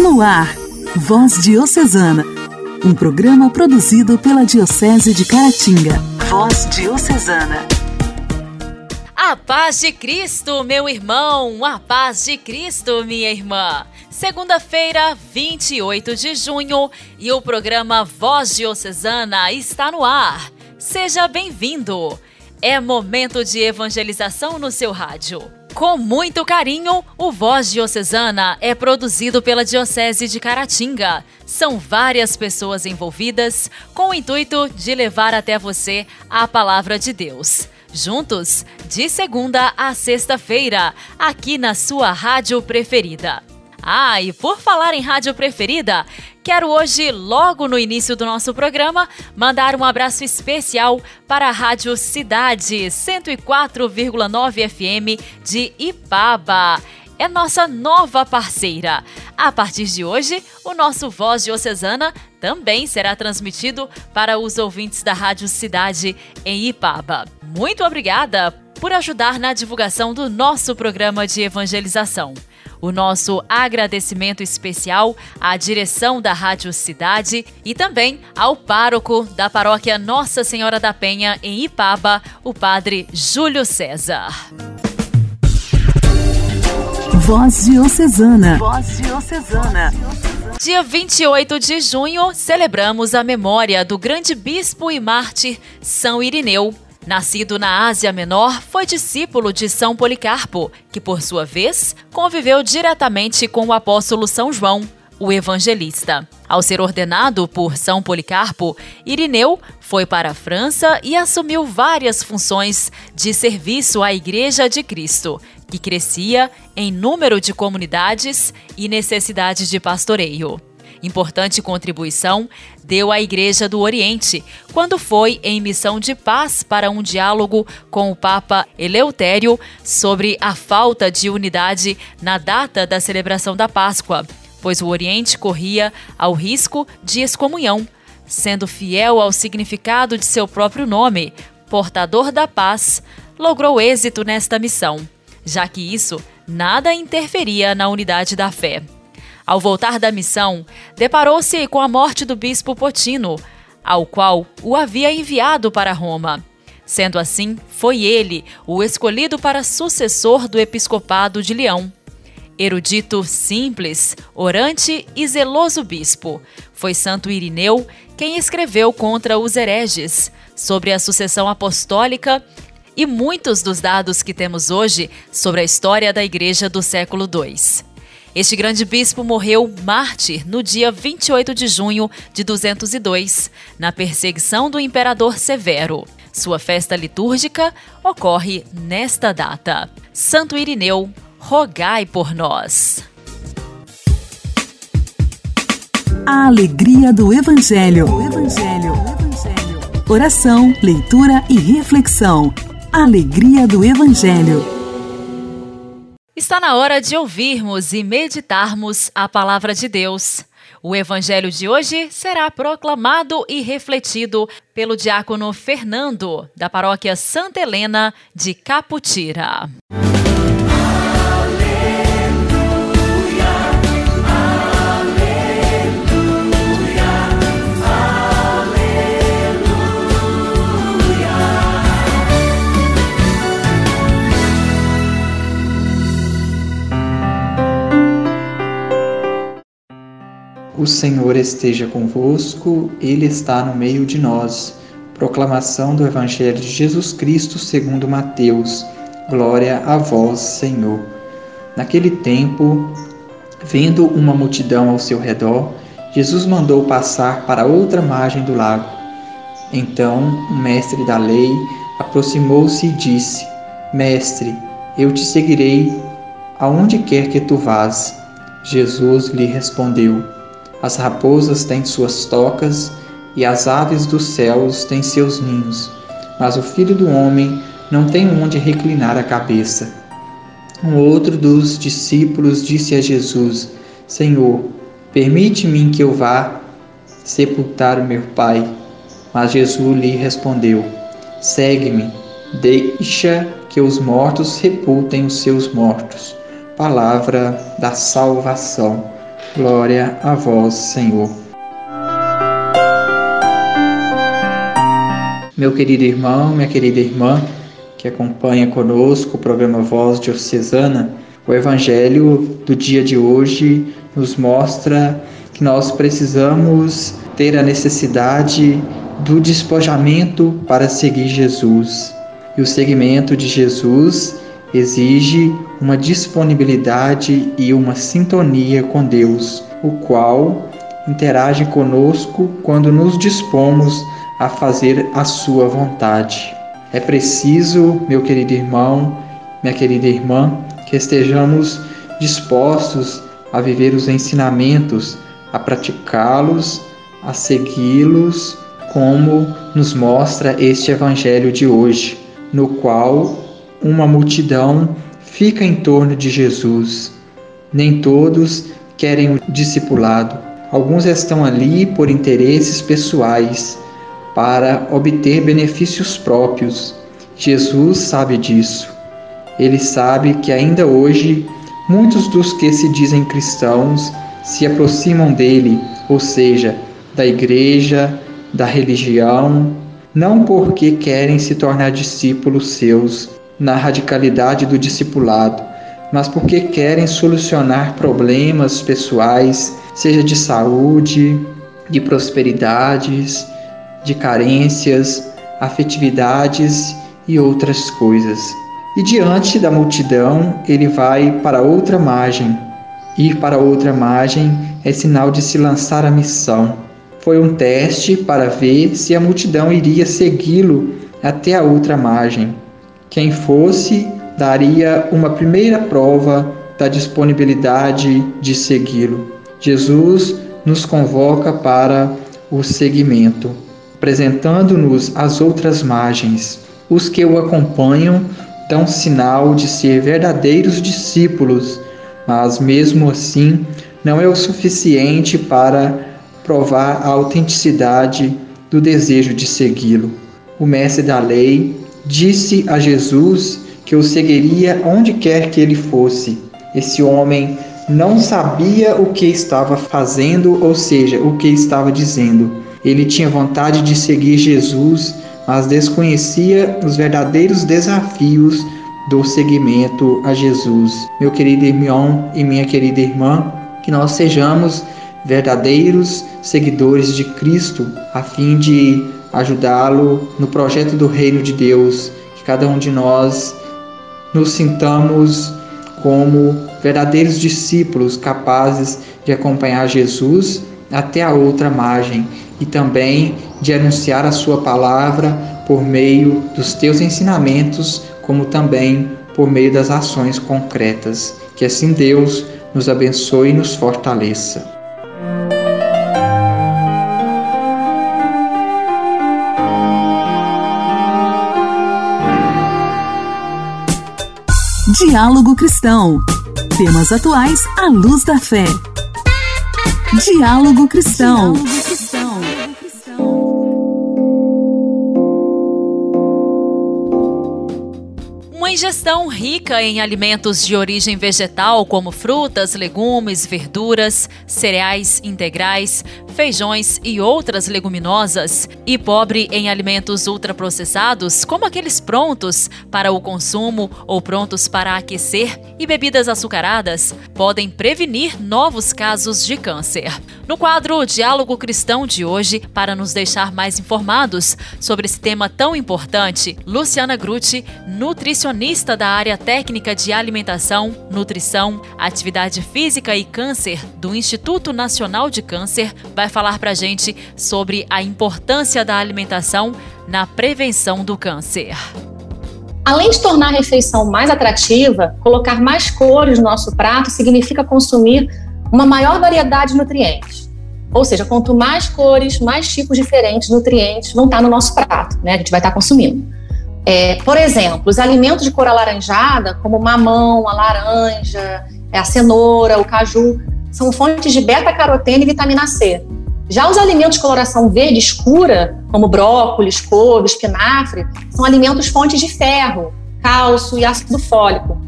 No ar, Voz Diocesana, um programa produzido pela Diocese de Caratinga. Voz Diocesana. A paz de Cristo, meu irmão, a paz de Cristo, minha irmã. Segunda-feira, 28 de junho, e o programa Voz Diocesana está no ar. Seja bem-vindo. É momento de evangelização no seu rádio. Com muito carinho, o Voz Diocesana é produzido pela Diocese de Caratinga. São várias pessoas envolvidas com o intuito de levar até você a palavra de Deus. Juntos, de segunda a sexta-feira, aqui na sua rádio preferida. Ah, e por falar em rádio preferida, quero hoje, logo no início do nosso programa, mandar um abraço especial para a Rádio Cidade 104,9 FM de Ipaba. É nossa nova parceira. A partir de hoje, o nosso Voz Diocesana também será transmitido para os ouvintes da Rádio Cidade em Ipaba. Muito obrigada por ajudar na divulgação do nosso programa de evangelização. O nosso agradecimento especial à direção da Rádio Cidade e também ao pároco da paróquia Nossa Senhora da Penha, em Ipaba, o padre Júlio César. Voz Diocesana. Voz Diocesana. Dia 28 de junho, celebramos a memória do grande bispo e mártir São Irineu. Nascido na Ásia Menor, foi discípulo de São Policarpo, que, por sua vez, conviveu diretamente com o apóstolo São João, o evangelista. Ao ser ordenado por São Policarpo, Irineu foi para a França e assumiu várias funções de serviço à Igreja de Cristo, que crescia em número de comunidades e necessidades de pastoreio. Importante contribuição deu à Igreja do Oriente, quando foi em missão de paz para um diálogo com o Papa Eleutério sobre a falta de unidade na data da celebração da Páscoa, pois o Oriente corria ao risco de excomunhão. Sendo fiel ao significado de seu próprio nome, portador da paz, logrou êxito nesta missão, já que isso nada interferia na unidade da fé. Ao voltar da missão, deparou-se com a morte do bispo Potino, ao qual o havia enviado para Roma. Sendo assim, foi ele o escolhido para sucessor do episcopado de Leão. Erudito, simples, orante e zeloso bispo, foi Santo Irineu quem escreveu contra os hereges, sobre a sucessão apostólica e muitos dos dados que temos hoje sobre a história da Igreja do século II. Este grande bispo morreu mártir no dia 28 de junho de 202, na perseguição do imperador Severo. Sua festa litúrgica ocorre nesta data. Santo Irineu, rogai por nós. A alegria do Evangelho. O Evangelho. Evangelho. Oração, leitura e reflexão. Alegria do Evangelho. Está na hora de ouvirmos e meditarmos a palavra de Deus. O evangelho de hoje será proclamado e refletido pelo diácono Fernando, da paróquia Santa Helena de Caputira. O Senhor esteja convosco, Ele está no meio de nós. Proclamação do Evangelho de Jesus Cristo segundo Mateus. Glória a vós, Senhor. Naquele tempo, vendo uma multidão ao seu redor, Jesus mandou passar para outra margem do lago. Então, o mestre da lei aproximou-se e disse: Mestre, eu te seguirei aonde quer que tu vás. Jesus lhe respondeu: as raposas têm suas tocas e as aves dos céus têm seus ninhos, mas o filho do homem não tem onde reclinar a cabeça. Um outro dos discípulos disse a Jesus: Senhor, permite-me que eu vá sepultar o meu pai. Mas Jesus lhe respondeu: Segue-me, deixa que os mortos sepultem os seus mortos. Palavra da salvação. Glória a vós, Senhor. Meu querido irmão, minha querida irmã, que acompanha conosco o programa Voz Diocesana, o Evangelho do dia de hoje nos mostra que nós precisamos ter a necessidade do despojamento para seguir Jesus. E o seguimento de Jesus exige uma disponibilidade e uma sintonia com Deus, o qual interage conosco quando nos dispomos a fazer a sua vontade. É preciso, meu querido irmão, minha querida irmã, que estejamos dispostos a viver os ensinamentos, a praticá-los, a segui-los, como nos mostra este evangelho de hoje, no qual uma multidão fica em torno de Jesus. Nem todos querem o discipulado. Alguns estão ali por interesses pessoais, para obter benefícios próprios. Jesus sabe disso. Ele sabe que ainda hoje muitos dos que se dizem cristãos se aproximam dele, ou seja, da igreja, da religião, não porque querem se tornar discípulos seus na radicalidade do discipulado, mas porque querem solucionar problemas pessoais, seja de saúde, de prosperidades, de carências, afetividades e outras coisas. E diante da multidão, ele vai para outra margem. Ir para outra margem é sinal de se lançar à missão. Foi um teste para ver se a multidão iria segui-lo até a outra margem. Quem fosse daria uma primeira prova da disponibilidade de segui-lo. Jesus nos convoca para o seguimento, apresentando-nos as outras margens. Os que o acompanham dão sinal de ser verdadeiros discípulos, mas mesmo assim não é o suficiente para provar a autenticidade do desejo de segui-lo. O mestre da lei disse a Jesus que o seguiria onde quer que ele fosse. Esse homem não sabia o que estava fazendo, ou seja, o que estava dizendo. Ele tinha vontade de seguir Jesus, mas desconhecia os verdadeiros desafios do seguimento a Jesus. Meu querido irmão e minha querida irmã, que nós sejamos verdadeiros seguidores de Cristo, a fim de ajudá-lo no projeto do reino de Deus, que cada um de nós nos sintamos como verdadeiros discípulos capazes de acompanhar Jesus até a outra margem e também de anunciar a sua palavra por meio dos teus ensinamentos, como também por meio das ações concretas. Que assim Deus nos abençoe e nos fortaleça. Diálogo Cristão. Temas atuais à luz da fé. Diálogo Cristão. Uma ingestão rica em alimentos de origem vegetal, como frutas, legumes, verduras, cereais integrais, feijões e outras leguminosas, e pobre em alimentos ultraprocessados, como aqueles prontos para o consumo ou prontos para aquecer, e bebidas açucaradas, podem prevenir novos casos de câncer. No quadro Diálogo Cristão de hoje, para nos deixar mais informados sobre esse tema tão importante, Luciana Grutti, nutricionista da área técnica de alimentação, nutrição, atividade física e câncer do Instituto Nacional de Câncer, vai falar para a gente sobre a importância da alimentação na prevenção do câncer. Além de tornar a refeição mais atrativa, colocar mais cores no nosso prato significa consumir uma maior variedade de nutrientes. Ou seja, quanto mais cores, mais tipos diferentes de nutrientes vão estar no nosso prato, né? A gente vai estar consumindo. É, por exemplo, os alimentos de cor alaranjada, como o mamão, a laranja, a cenoura, o caju, são fontes de beta-caroteno e vitamina C. Já os alimentos de coloração verde escura, como brócolis, couve, espinafre, são alimentos fontes de ferro, cálcio e ácido fólico.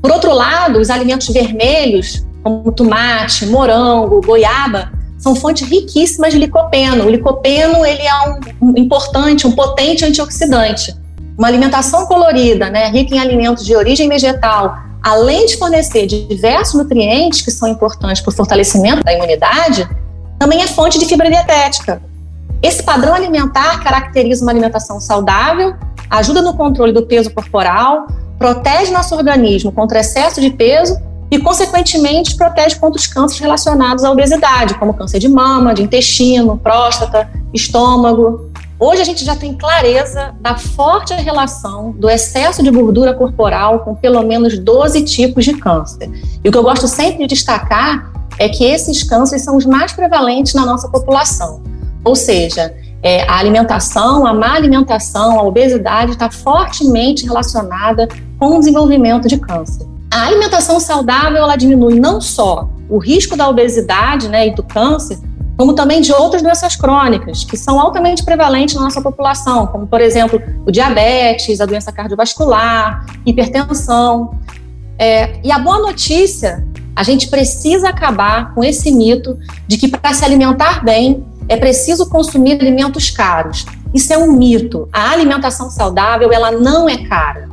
Por outro lado, os alimentos vermelhos como tomate, morango, goiaba, são fontes riquíssimas de licopeno. O licopeno ele é um, importante, um potente antioxidante. Uma alimentação colorida, né, rica em alimentos de origem vegetal, além de fornecer diversos nutrientes que são importantes para o fortalecimento da imunidade, também é fonte de fibra dietética. Esse padrão alimentar caracteriza uma alimentação saudável, ajuda no controle do peso corporal, protege nosso organismo contra excesso de peso e, consequentemente, protege contra os cânceres relacionados à obesidade, como câncer de mama, de intestino, próstata, estômago. Hoje a gente já tem clareza da forte relação do excesso de gordura corporal com pelo menos 12 tipos de câncer. E o que eu gosto sempre de destacar é que esses cânceres são os mais prevalentes na nossa população. Ou seja, é, a alimentação, a má alimentação, a obesidade está fortemente relacionada com o desenvolvimento de câncer. A alimentação saudável ela diminui não só o risco da obesidade né, e do câncer, como também de outras doenças crônicas, que são altamente prevalentes na nossa população, como, por exemplo, o diabetes, a doença cardiovascular, hipertensão. É, e a boa notícia, a gente precisa acabar com esse mito de que para se alimentar bem é preciso consumir alimentos caros. Isso é um mito. A alimentação saudável, ela não é cara.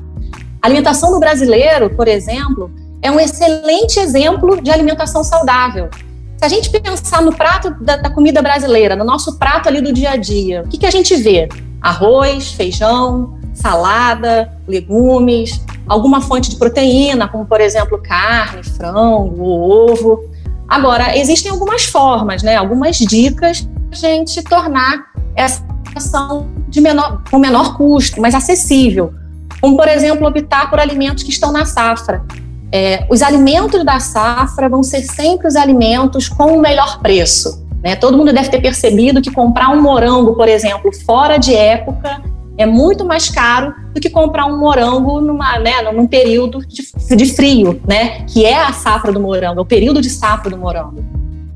A alimentação do brasileiro, por exemplo, é um excelente exemplo de alimentação saudável. Se a gente pensar no prato da, da comida brasileira, no nosso prato ali do dia a dia, o que, que a gente vê? Arroz, feijão, salada, legumes, alguma fonte de proteína, como por exemplo carne, frango, ovo. Agora, existem algumas formas, né, algumas dicas para a gente tornar essa ação de menor, com menor custo, mais acessível como, por exemplo, optar por alimentos que estão na safra. É, os alimentos da safra vão ser sempre os alimentos com o melhor preço. Né? Todo mundo deve ter percebido que comprar um morango, por exemplo, fora de época, é muito mais caro do que comprar um morango numa, né, num período de, de frio, né? que é a safra do morango, é o período de safra do morango.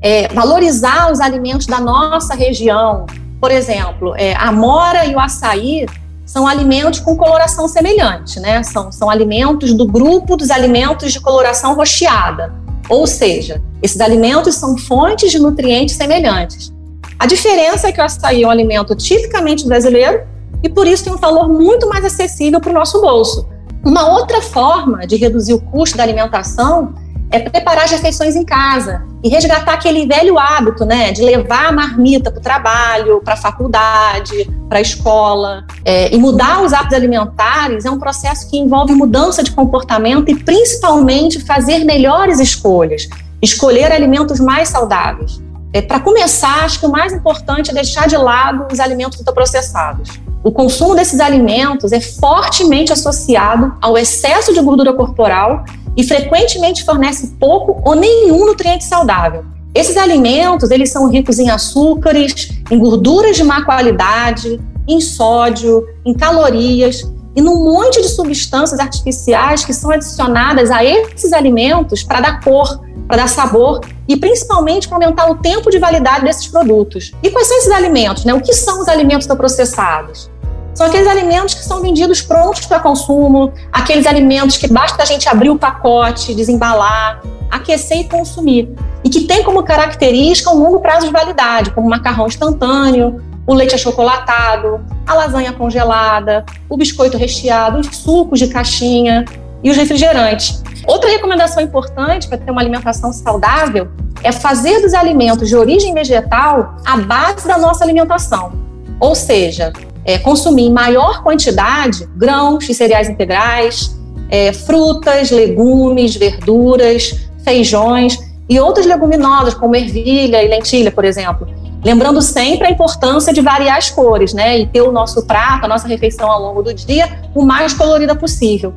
É, valorizar os alimentos da nossa região, por exemplo, é, a mora e o açaí são alimentos com coloração semelhante, né? São, são alimentos do grupo dos alimentos de coloração rocheada. Ou seja, esses alimentos são fontes de nutrientes semelhantes. A diferença é que o açaí é um alimento tipicamente brasileiro e por isso tem um valor muito mais acessível para o nosso bolso. Uma outra forma de reduzir o custo da alimentação é preparar as refeições em casa e resgatar aquele velho hábito, né, de levar a marmita para o trabalho, para a faculdade, para a escola. É, e mudar os hábitos alimentares é um processo que envolve mudança de comportamento e principalmente fazer melhores escolhas, escolher alimentos mais saudáveis. É, para começar, acho que o mais importante é deixar de lado os alimentos ultraprocessados. O consumo desses alimentos é fortemente associado ao excesso de gordura corporal e frequentemente fornece pouco ou nenhum nutriente saudável. Esses alimentos, eles são ricos em açúcares, em gorduras de má qualidade, em sódio, em calorias e num monte de substâncias artificiais que são adicionadas a esses alimentos para dar cor, para dar sabor e principalmente para aumentar o tempo de validade desses produtos. E quais são esses alimentos? Né? O que são os alimentos processados? São aqueles alimentos que são vendidos prontos para consumo, aqueles alimentos que basta a gente abrir o pacote, desembalar, aquecer e consumir. E que tem como característica um longo prazo de validade, como o macarrão instantâneo, o leite achocolatado, a lasanha congelada, o biscoito recheado, os sucos de caixinha e os refrigerantes. Outra recomendação importante para ter uma alimentação saudável é fazer dos alimentos de origem vegetal a base da nossa alimentação. Ou seja, é, consumir em maior quantidade grãos e cereais integrais, é, frutas, legumes, verduras, feijões e outras leguminosas, como ervilha e lentilha, por exemplo. Lembrando sempre a importância de variar as cores, né? E ter o nosso prato, a nossa refeição ao longo do dia, o mais colorida possível.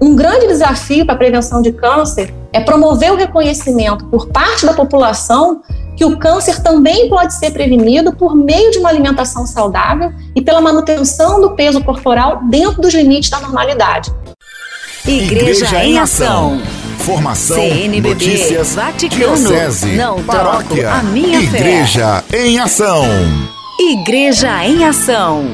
Um grande desafio para a prevenção de câncer é promover o reconhecimento por parte da população que o câncer também pode ser prevenido por meio de uma alimentação saudável e pela manutenção do peso corporal dentro dos limites da normalidade. Igreja, Igreja em Ação. Formação, CNBB, notícias, Vaticano, diocese, não paróquia, a minha Igreja fé. em Ação. Igreja em Ação.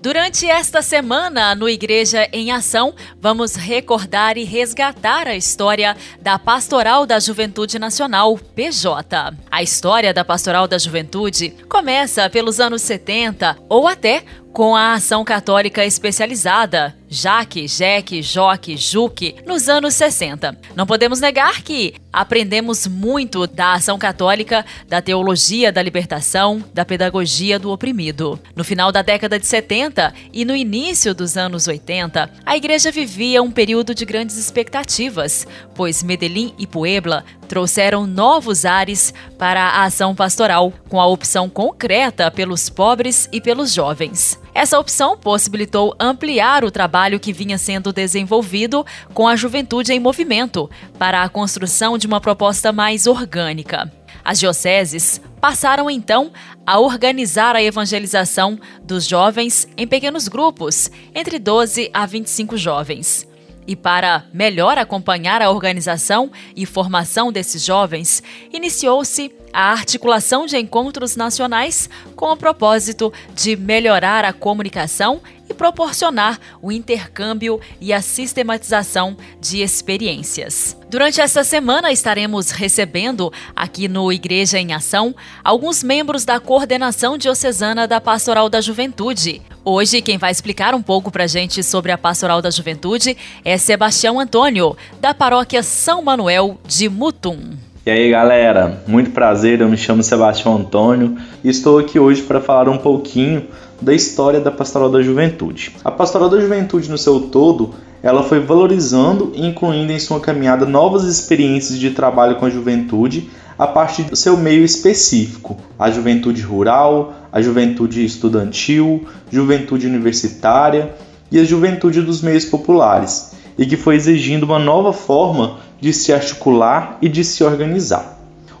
Durante esta semana, no Igreja em Ação, vamos recordar e resgatar a história da Pastoral da Juventude Nacional, PJ. A história da Pastoral da Juventude começa pelos anos 70 ou até com a ação católica especializada, Jaque, Jeque, Joque, Juque, nos anos 60. Não podemos negar que aprendemos muito da ação católica, da teologia da libertação, da pedagogia do oprimido. No final da década de 70 e no início dos anos 80, a igreja vivia um período de grandes expectativas, pois Medellín e Puebla trouxeram novos ares para a ação pastoral, com a opção concreta pelos pobres e pelos jovens. Essa opção possibilitou ampliar o trabalho que vinha sendo desenvolvido com a Juventude em Movimento para a construção de uma proposta mais orgânica. As dioceses passaram então a organizar a evangelização dos jovens em pequenos grupos, entre 12 a 25 jovens. E para melhor acompanhar a organização e formação desses jovens, iniciou-se a articulação de encontros nacionais com o propósito de melhorar a comunicação proporcionar o intercâmbio e a sistematização de experiências. Durante esta semana estaremos recebendo aqui no Igreja em Ação alguns membros da coordenação diocesana da Pastoral da Juventude. Hoje quem vai explicar um pouco para gente sobre a Pastoral da Juventude é Sebastião Antônio, da Paróquia São Manuel de Mutum. E aí galera, muito prazer, eu me chamo Sebastião Antônio e estou aqui hoje para falar um pouquinho da história da Pastoral da Juventude. A Pastoral da Juventude no seu todo, ela foi valorizando e incluindo em sua caminhada novas experiências de trabalho com a juventude a partir do seu meio específico, a juventude rural, a juventude estudantil, juventude universitária e a juventude dos meios populares, e que foi exigindo uma nova forma de se articular e de se organizar.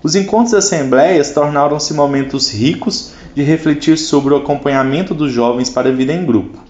Os encontros e assembleias tornaram-se momentos ricos de refletir sobre o acompanhamento dos jovens para a vida em grupo.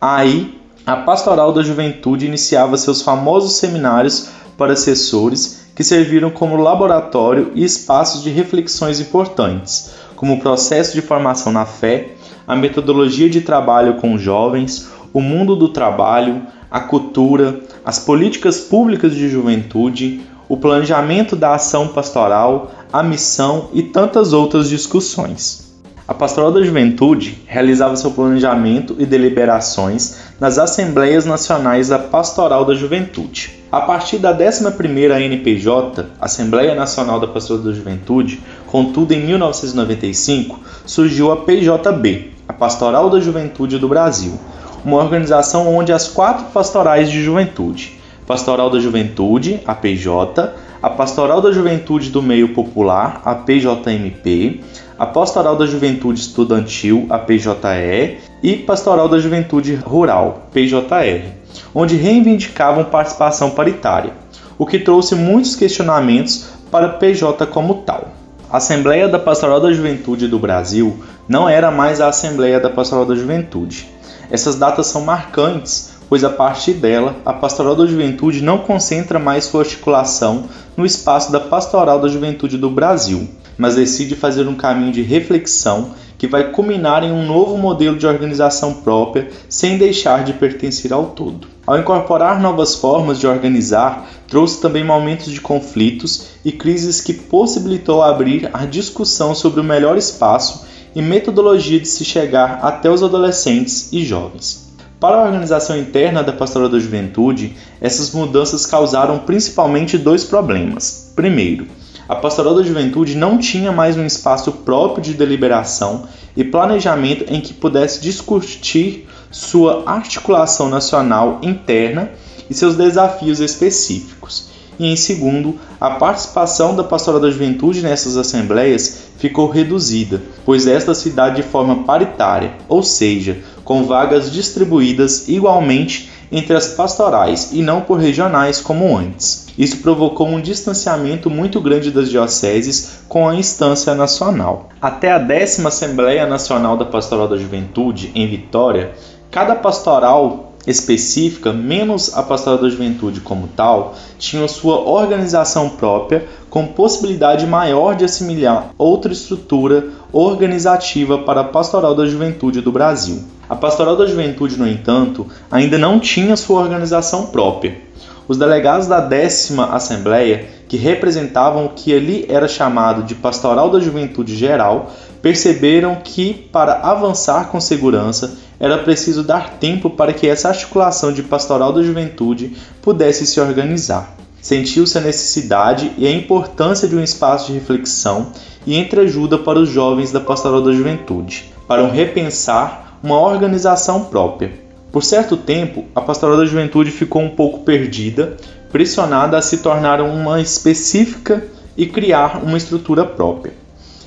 Aí, a Pastoral da Juventude iniciava seus famosos seminários para assessores que serviram como laboratório e espaços de reflexões importantes, como o processo de formação na fé, a metodologia de trabalho com jovens, o mundo do trabalho, a cultura, as políticas públicas de juventude, o planejamento da ação pastoral, a missão e tantas outras discussões. A Pastoral da Juventude realizava seu planejamento e deliberações nas Assembleias Nacionais da Pastoral da Juventude. A partir da 11ª ANPJ, Assembleia Nacional da Pastoral da Juventude, contudo em 1995, surgiu a PJB, a Pastoral da Juventude do Brasil, uma organização onde as quatro pastorais de juventude, Pastoral da Juventude, a PJ, a Pastoral da Juventude do Meio Popular, a PJMP, a Pastoral da Juventude Estudantil, a PJE, e. Pastoral da Juventude Rural, PJR, onde reivindicavam participação paritária, o que trouxe muitos questionamentos para a PJ como tal. A Assembleia da Pastoral da Juventude do Brasil não era mais a Assembleia da Pastoral da Juventude, essas datas são marcantes, pois a partir dela, a Pastoral da Juventude não concentra mais sua articulação no espaço da Pastoral da Juventude do Brasil, mas decide fazer um caminho de reflexão que vai culminar em um novo modelo de organização própria, sem deixar de pertencer ao todo. Ao incorporar novas formas de organizar, trouxe também momentos de conflitos e crises que possibilitou abrir a discussão sobre o melhor espaço e metodologia de se chegar até os adolescentes e jovens. Para a organização interna da Pastoral da Juventude, essas mudanças causaram principalmente dois problemas. Primeiro, a Pastoral da Juventude não tinha mais um espaço próprio de deliberação e planejamento em que pudesse discutir sua articulação nacional interna e seus desafios específicos e, em segundo, a participação da Pastoral da Juventude nessas assembleias ficou reduzida, pois esta se dá de forma paritária, ou seja, com vagas distribuídas igualmente entre as pastorais e não por regionais como antes. Isso provocou um distanciamento muito grande das dioceses com a instância nacional. Até a décima Assembleia Nacional da Pastoral da Juventude, em Vitória, cada pastoral específica, menos a pastoral da juventude como tal, tinham sua organização própria, com possibilidade maior de assimilar outra estrutura organizativa para a pastoral da juventude do Brasil. A pastoral da juventude, no entanto, ainda não tinha sua organização própria. Os delegados da décima Assembleia, que representavam o que ali era chamado de Pastoral da Juventude Geral, perceberam que, para avançar com segurança, era preciso dar tempo para que essa articulação de pastoral da juventude pudesse se organizar. Sentiu-se a necessidade e a importância de um espaço de reflexão e entreajuda para os jovens da pastoral da juventude, para um repensar uma organização própria. Por certo tempo, a pastoral da juventude ficou um pouco perdida, pressionada a se tornar uma específica e criar uma estrutura própria.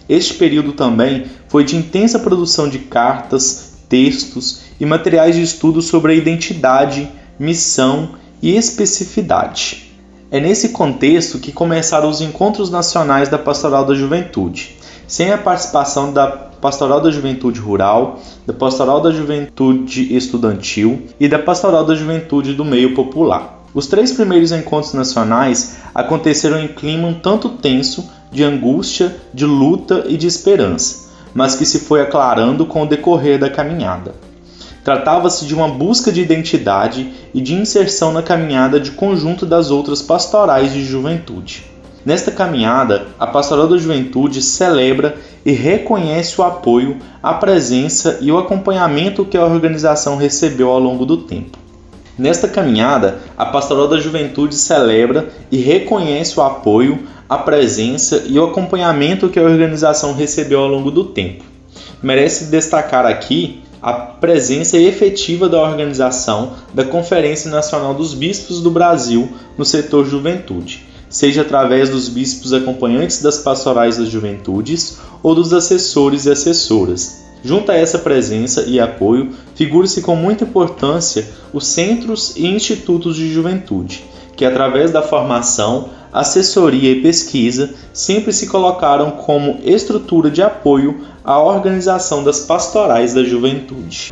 Este período também foi de intensa produção de cartas, textos e materiais de estudo sobre a identidade, missão e especificidade. É nesse contexto que começaram os encontros nacionais da Pastoral da Juventude, sem a participação da Pastoral da Juventude Rural, da Pastoral da Juventude Estudantil e da Pastoral da Juventude do Meio Popular. Os três primeiros encontros nacionais aconteceram em clima um tanto tenso de angústia, de luta e de esperança mas que se foi aclarando com o decorrer da caminhada. Tratava-se de uma busca de identidade e de inserção na caminhada de conjunto das outras pastorais de juventude. Nesta caminhada, a Pastoral da Juventude celebra e reconhece o apoio, a presença e o acompanhamento que a organização recebeu ao longo do tempo. Nesta caminhada, a Pastoral da Juventude celebra e reconhece o apoio, a presença e o acompanhamento que a organização recebeu ao longo do tempo. Merece destacar aqui a presença efetiva da organização da Conferência Nacional dos Bispos do Brasil no setor juventude, seja através dos bispos acompanhantes das pastorais das juventudes ou dos assessores e assessoras. Junto a essa presença e apoio, figura-se com muita importância os centros e institutos de juventude, que através da formação assessoria e pesquisa sempre se colocaram como estrutura de apoio à organização das pastorais da juventude.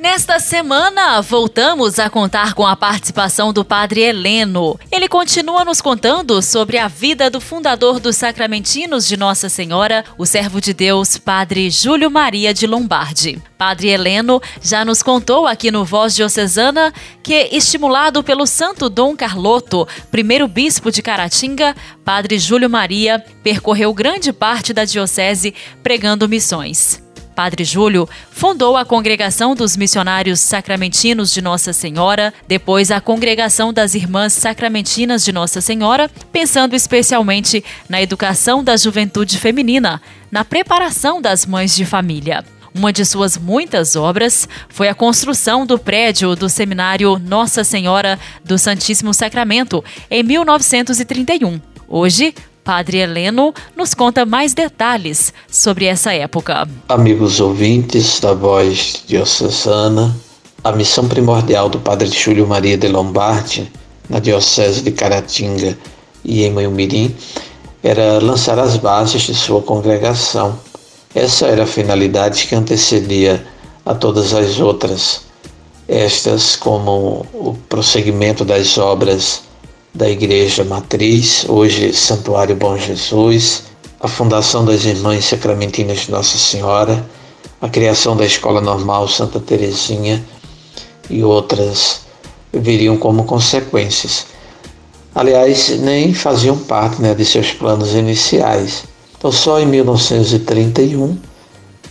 Nesta semana, voltamos a contar com a participação do Padre Heleno. Ele continua nos contando sobre a vida do fundador dos Sacramentinos de Nossa Senhora, o servo de Deus, Padre Júlio Maria de Lombardi. Padre Heleno já nos contou aqui no Voz Diocesana que, estimulado pelo Santo Dom Carloto, primeiro bispo de Caratinga, Padre Júlio Maria percorreu grande parte da diocese pregando missões. Padre Júlio fundou a Congregação dos Missionários Sacramentinos de Nossa Senhora, depois a Congregação das Irmãs Sacramentinas de Nossa Senhora, pensando especialmente na educação da juventude feminina, na preparação das mães de família. Uma de suas muitas obras foi a construção do prédio do Seminário Nossa Senhora do Santíssimo Sacramento em 1931. Hoje, Padre Heleno nos conta mais detalhes sobre essa época. Amigos ouvintes da Voz Diocesana, a missão primordial do Padre Júlio Maria de Lombardi, na Diocese de Caratinga e em Manhumirim, era lançar as bases de sua congregação. Essa era a finalidade que antecedia a todas as outras, estas como o prosseguimento das obras da Igreja Matriz, hoje Santuário Bom Jesus, a fundação das Irmãs Sacramentinas de Nossa Senhora, a criação da Escola Normal Santa Teresinha e outras viriam como consequências. Aliás, nem faziam parte né, de seus planos iniciais. Então, só em 1931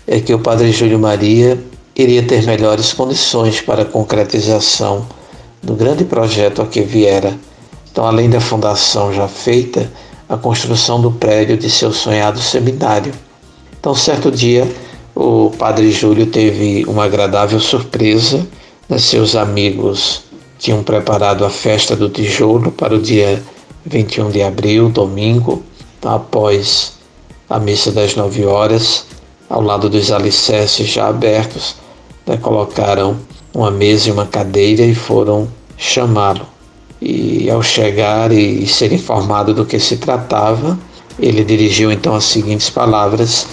é que o Padre Júlio Maria iria ter melhores condições para a concretização do grande projeto a que viera então, além da fundação já feita, a construção do prédio de seu sonhado seminário. Então, certo dia, o padre Júlio teve uma agradável surpresa. Né? Seus amigos tinham preparado a festa do tijolo para o dia 21 de abril, domingo, após a missa das nove horas, ao lado dos alicerces já abertos, né? colocaram uma mesa e uma cadeira e foram chamá-lo. E ao chegar e ser informado do que se tratava, ele dirigiu então as seguintes palavras: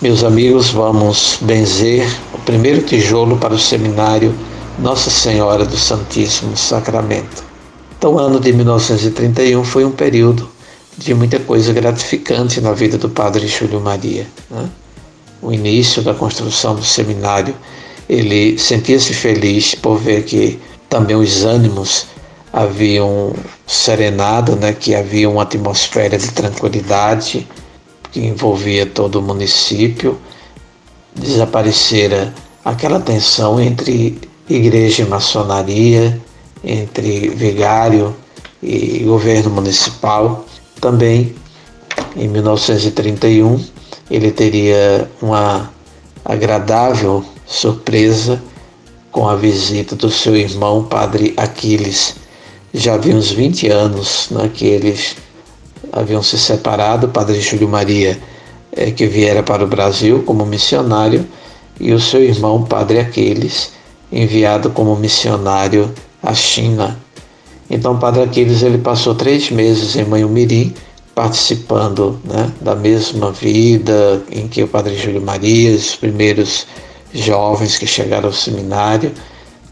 Meus amigos, vamos benzer o primeiro tijolo para o seminário Nossa Senhora do Santíssimo Sacramento. Então, o ano de 1931 foi um período de muita coisa gratificante na vida do padre Júlio Maria. Né? O início da construção do seminário, ele sentia-se feliz por ver que também os ânimos haviam serenado, né? que havia uma atmosfera de tranquilidade que envolvia todo o município, desaparecera aquela tensão entre igreja e maçonaria, entre vigário e governo municipal. Também, em 1931, ele teria uma agradável surpresa com a visita do seu irmão, padre Aquiles. Já havia uns 20 anos né, que eles haviam se separado, o padre Júlio Maria, é, que viera para o Brasil como missionário, e o seu irmão, padre Aquiles, enviado como missionário à China. Então, Padre Aquiles ele passou três meses em Manhumirim, participando né, da mesma vida em que o Padre Júlio Maria, os primeiros jovens que chegaram ao seminário.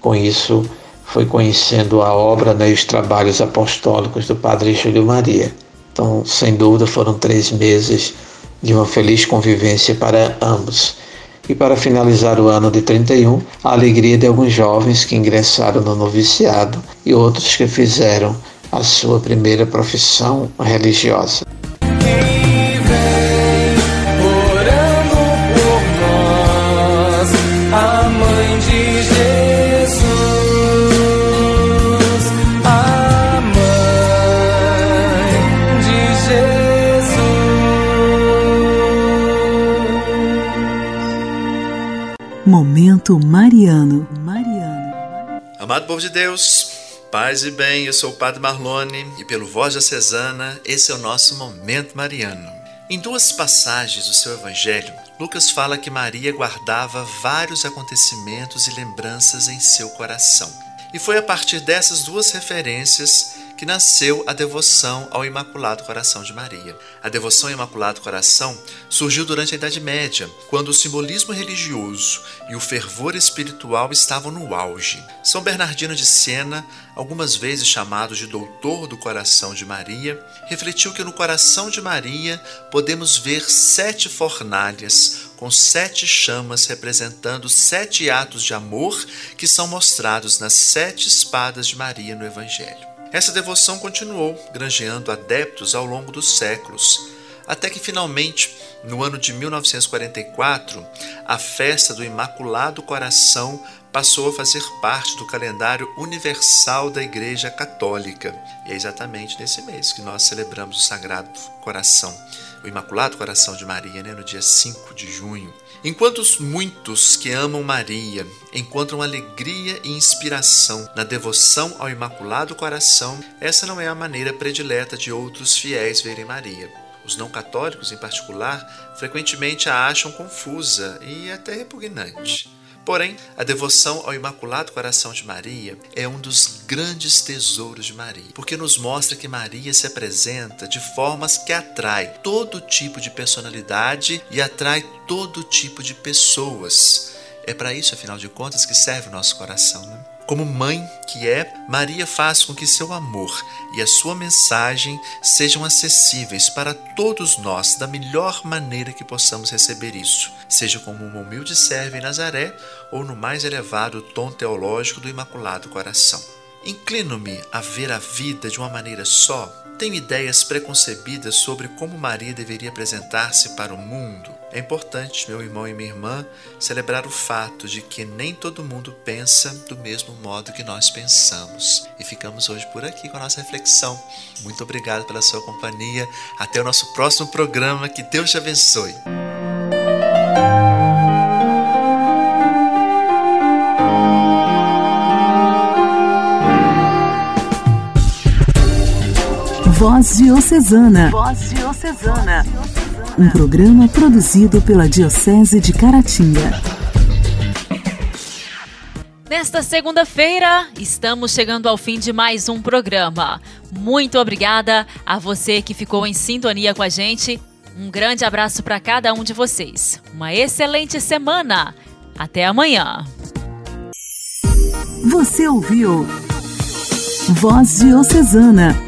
Com isso, foi conhecendo a obra né, e os trabalhos apostólicos do Padre Júlio Maria. Então, sem dúvida, foram três meses de uma feliz convivência para ambos. E para finalizar o ano de 31, a alegria de alguns jovens que ingressaram no noviciado e outros que fizeram a sua primeira profissão religiosa. Mariano. Mariano. Amado povo de Deus, paz e bem, eu sou o Padre Marlone e pelo Voz Diocesana, esse é o nosso Momento Mariano. Em duas passagens do seu Evangelho, Lucas fala que Maria guardava vários acontecimentos e lembranças em seu coração. E foi a partir dessas duas referências que nasceu a devoção ao Imaculado Coração de Maria. A devoção ao Imaculado Coração surgiu durante a Idade Média, quando o simbolismo religioso e o fervor espiritual estavam no auge. São Bernardino de Siena, algumas vezes chamado de Doutor do Coração de Maria, refletiu que no coração de Maria podemos ver sete fornalhas com sete chamas representando sete atos de amor que são mostrados nas sete espadas de Maria no Evangelho. Essa devoção continuou granjeando adeptos ao longo dos séculos, até que finalmente, no ano de 1944, a festa do Imaculado Coração passou a fazer parte do calendário universal da Igreja Católica. E é exatamente nesse mês que nós celebramos o Sagrado Coração, o Imaculado Coração de Maria, né, no dia 5 de junho. Enquanto os muitos que amam Maria encontram alegria e inspiração na devoção ao Imaculado Coração, essa não é a maneira predileta de outros fiéis verem Maria. Os não católicos, em particular, frequentemente a acham confusa e até repugnante. Porém, a devoção ao Imaculado Coração de Maria é um dos grandes tesouros de Maria, porque nos mostra que Maria se apresenta de formas que atrai todo tipo de personalidade e atrai todo tipo de pessoas. É para isso, afinal de contas, que serve o nosso coração, né? Como mãe que é, Maria faz com que seu amor e a sua mensagem sejam acessíveis para todos nós da melhor maneira que possamos receber isso, seja como uma humilde serva em Nazaré ou no mais elevado tom teológico do Imaculado Coração. Inclino-me a ver a vida de uma maneira só. Tenho ideias preconcebidas sobre como Maria deveria apresentar-se para o mundo é importante, meu irmão e minha irmã, celebrar o fato de que nem todo mundo pensa do mesmo modo que nós pensamos. E ficamos hoje por aqui com a nossa reflexão. Muito obrigado pela sua companhia. Até o nosso próximo programa. Que Deus te abençoe. Voz Diocesana. Voz Diocesana um programa produzido pela Diocese de Caratinga. Nesta segunda-feira, estamos chegando ao fim de mais um programa. Muito obrigada a você que ficou em sintonia com a gente. Um grande abraço para cada um de vocês. Uma excelente semana. Até amanhã. Você ouviu Voz Diocesana,